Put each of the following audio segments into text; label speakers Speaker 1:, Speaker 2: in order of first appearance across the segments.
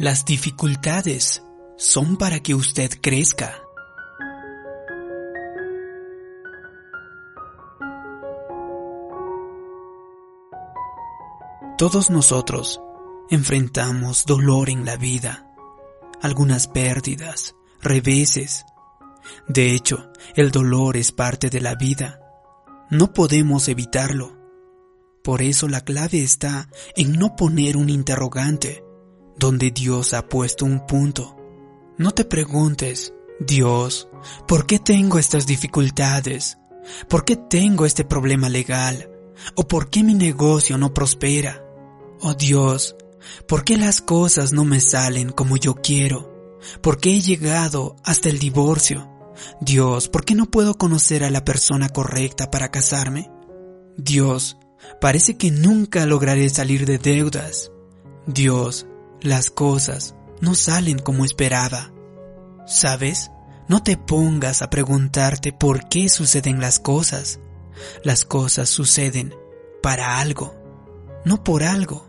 Speaker 1: Las dificultades son para que usted crezca. Todos nosotros enfrentamos dolor en la vida, algunas pérdidas, reveses. De hecho, el dolor es parte de la vida. No podemos evitarlo. Por eso la clave está en no poner un interrogante donde Dios ha puesto un punto. No te preguntes, Dios, ¿por qué tengo estas dificultades? ¿Por qué tengo este problema legal? ¿O por qué mi negocio no prospera? Oh Dios, ¿por qué las cosas no me salen como yo quiero? ¿Por qué he llegado hasta el divorcio? Dios, ¿por qué no puedo conocer a la persona correcta para casarme? Dios, parece que nunca lograré salir de deudas. Dios, las cosas no salen como esperaba. ¿Sabes? No te pongas a preguntarte por qué suceden las cosas. Las cosas suceden para algo, no por algo.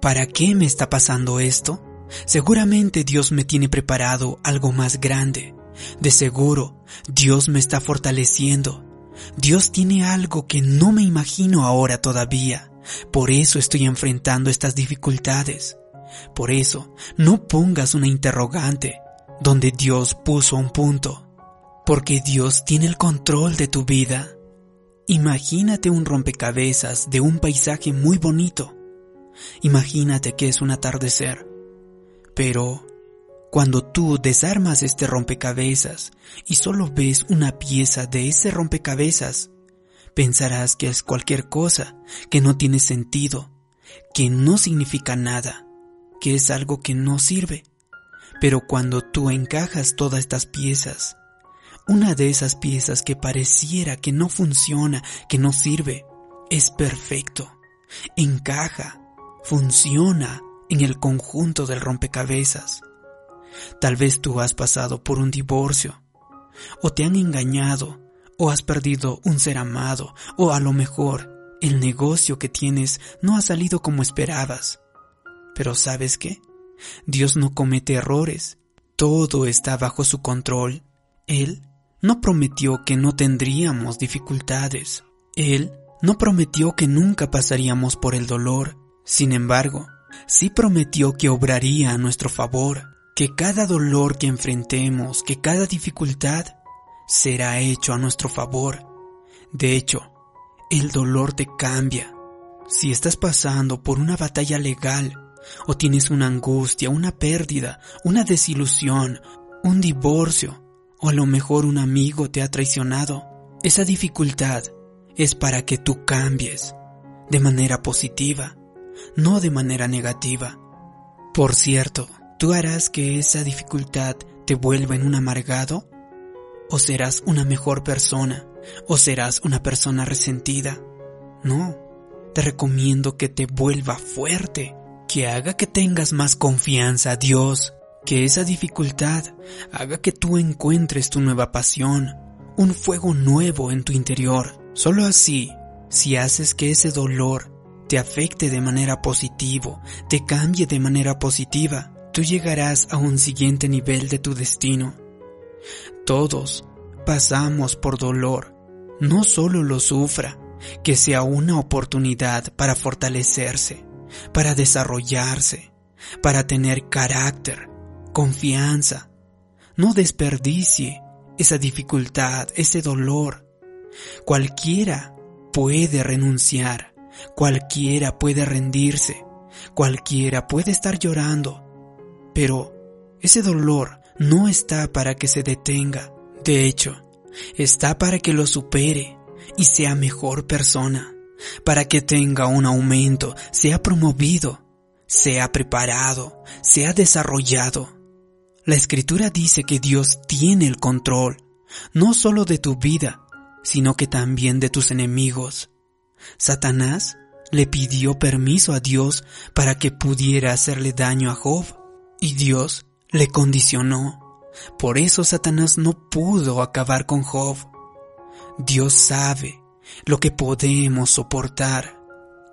Speaker 1: ¿Para qué me está pasando esto? Seguramente Dios me tiene preparado algo más grande. De seguro, Dios me está fortaleciendo. Dios tiene algo que no me imagino ahora todavía. Por eso estoy enfrentando estas dificultades. Por eso, no pongas una interrogante donde Dios puso un punto, porque Dios tiene el control de tu vida. Imagínate un rompecabezas de un paisaje muy bonito. Imagínate que es un atardecer. Pero cuando tú desarmas este rompecabezas y solo ves una pieza de ese rompecabezas, pensarás que es cualquier cosa, que no tiene sentido, que no significa nada que es algo que no sirve. Pero cuando tú encajas todas estas piezas, una de esas piezas que pareciera que no funciona, que no sirve, es perfecto. Encaja, funciona en el conjunto del rompecabezas. Tal vez tú has pasado por un divorcio, o te han engañado, o has perdido un ser amado, o a lo mejor el negocio que tienes no ha salido como esperabas. Pero ¿sabes qué? Dios no comete errores. Todo está bajo su control. Él no prometió que no tendríamos dificultades. Él no prometió que nunca pasaríamos por el dolor. Sin embargo, sí prometió que obraría a nuestro favor, que cada dolor que enfrentemos, que cada dificultad, será hecho a nuestro favor. De hecho, el dolor te cambia. Si estás pasando por una batalla legal, o tienes una angustia, una pérdida, una desilusión, un divorcio, o a lo mejor un amigo te ha traicionado. Esa dificultad es para que tú cambies de manera positiva, no de manera negativa. Por cierto, ¿tú harás que esa dificultad te vuelva en un amargado? ¿O serás una mejor persona? ¿O serás una persona resentida? No, te recomiendo que te vuelva fuerte, que haga que tengas más confianza a Dios, que esa dificultad haga que tú encuentres tu nueva pasión, un fuego nuevo en tu interior. Solo así, si haces que ese dolor te afecte de manera positiva, te cambie de manera positiva, tú llegarás a un siguiente nivel de tu destino. Todos pasamos por dolor, no solo lo sufra, que sea una oportunidad para fortalecerse para desarrollarse, para tener carácter, confianza. No desperdicie esa dificultad, ese dolor. Cualquiera puede renunciar, cualquiera puede rendirse, cualquiera puede estar llorando, pero ese dolor no está para que se detenga. De hecho, está para que lo supere y sea mejor persona para que tenga un aumento, sea promovido, sea preparado, sea desarrollado. La escritura dice que Dios tiene el control, no solo de tu vida, sino que también de tus enemigos. Satanás le pidió permiso a Dios para que pudiera hacerle daño a Job, y Dios le condicionó. Por eso Satanás no pudo acabar con Job. Dios sabe lo que podemos soportar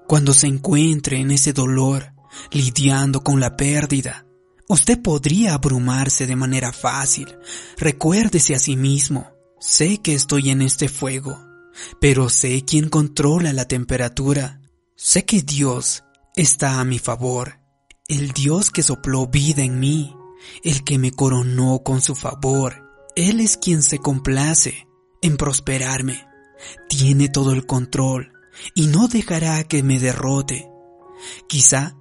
Speaker 1: cuando se encuentre en ese dolor, lidiando con la pérdida Usted podría abrumarse de manera fácil. Recuérdese a sí mismo. Sé que estoy en este fuego, pero sé quién controla la temperatura. Sé que Dios está a mi favor. El Dios que sopló vida en mí, el que me coronó con su favor. Él es quien se complace en prosperarme. Tiene todo el control y no dejará que me derrote. Quizá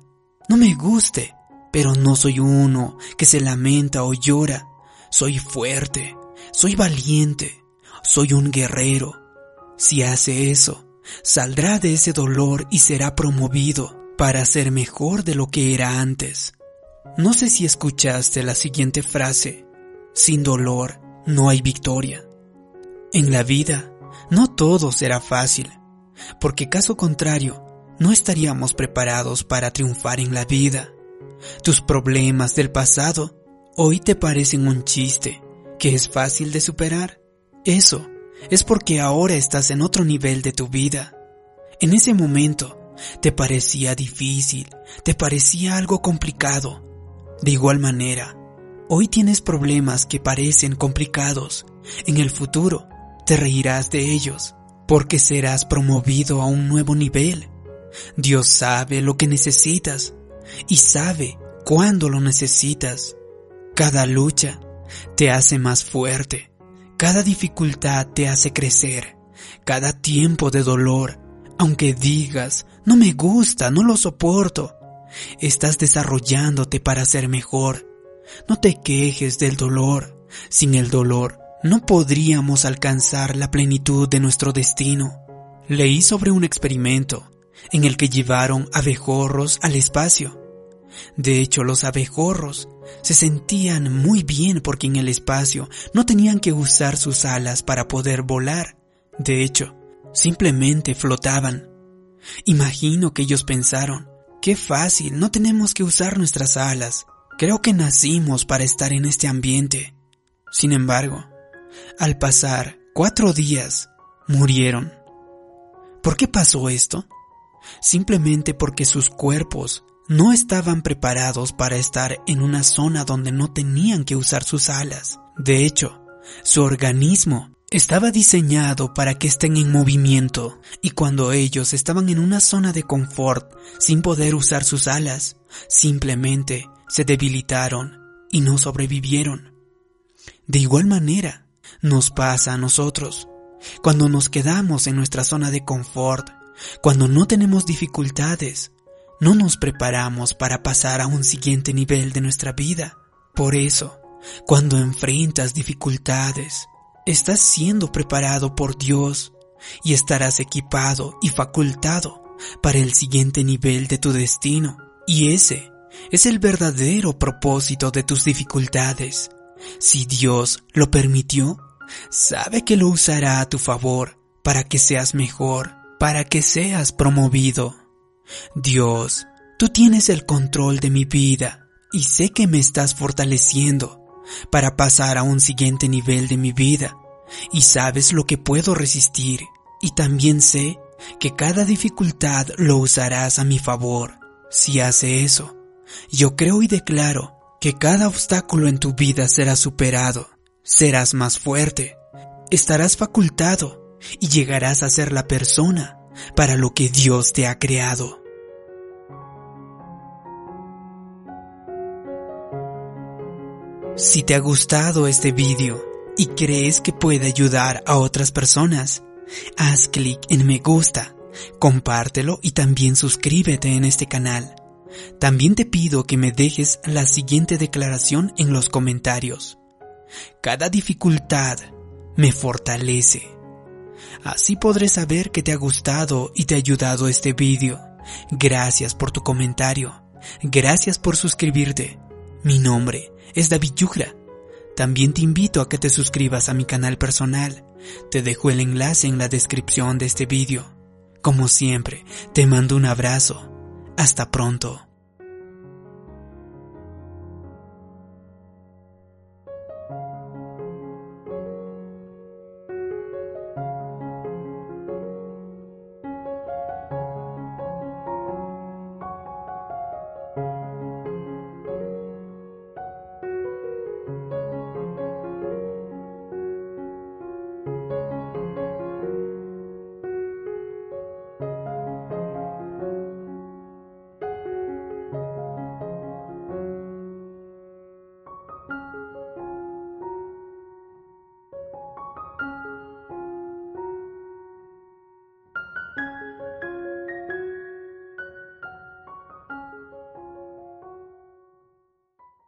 Speaker 1: no me guste, pero no soy uno que se lamenta o llora. Soy fuerte, soy valiente, soy un guerrero. Si hace eso, saldrá de ese dolor y será promovido para ser mejor de lo que era antes. No sé si escuchaste la siguiente frase, sin dolor no hay victoria. En la vida, no todo será fácil, porque caso contrario, no estaríamos preparados para triunfar en la vida. Tus problemas del pasado hoy te parecen un chiste que es fácil de superar. Eso es porque ahora estás en otro nivel de tu vida. En ese momento te parecía difícil, te parecía algo complicado. De igual manera, hoy tienes problemas que parecen complicados. En el futuro te reirás de ellos porque serás promovido a un nuevo nivel. Dios sabe lo que necesitas y sabe cuándo lo necesitas. Cada lucha te hace más fuerte, cada dificultad te hace crecer, cada tiempo de dolor, aunque digas, no me gusta, no lo soporto, estás desarrollándote para ser mejor. No te quejes del dolor. Sin el dolor, no podríamos alcanzar la plenitud de nuestro destino. Leí sobre un experimento en el que llevaron abejorros al espacio de hecho, los abejorros se sentían muy bien porque en el espacio no tenían que usar sus alas para poder volar. De hecho, simplemente flotaban. Imagino que ellos pensaron, qué fácil, no tenemos que usar nuestras alas. Creo que nacimos para estar en este ambiente. Sin embargo, al pasar cuatro días, murieron. ¿Por qué pasó esto? Simplemente porque sus cuerpos no estaban preparados para estar en una zona donde no tenían que usar sus alas. De hecho, su organismo estaba diseñado para que estén en movimiento y cuando ellos estaban en una zona de confort sin poder usar sus alas, simplemente se debilitaron y no sobrevivieron. De igual manera, nos pasa a nosotros. Cuando nos quedamos en nuestra zona de confort, cuando no tenemos dificultades, no nos preparamos para pasar a un siguiente nivel de nuestra vida. Por eso, cuando enfrentas dificultades, estás siendo preparado por Dios y estarás equipado y facultado para el siguiente nivel de tu destino. Y ese es el verdadero propósito de tus dificultades. Si Dios lo permitió, sabe que lo usará a tu favor para que seas mejor, para que seas promovido. Dios, tú tienes el control de mi vida y sé que me estás fortaleciendo para pasar a un siguiente nivel de mi vida y sabes lo que puedo resistir y también sé que cada dificultad lo usarás a mi favor. Si hace eso, yo creo y declaro que cada obstáculo en tu vida será superado, serás más fuerte, estarás facultado y llegarás a ser la persona para lo que Dios te ha creado. Si te ha gustado este vídeo y crees que puede ayudar a otras personas, haz clic en me gusta, compártelo y también suscríbete en este canal. También te pido que me dejes la siguiente declaración en los comentarios. Cada dificultad me fortalece. Así podré saber que te ha gustado y te ha ayudado este vídeo. Gracias por tu comentario. Gracias por suscribirte. Mi nombre es David Yugra. También te invito a que te suscribas a mi canal personal. Te dejo el enlace en la descripción de este vídeo. Como siempre, te mando un abrazo. Hasta pronto.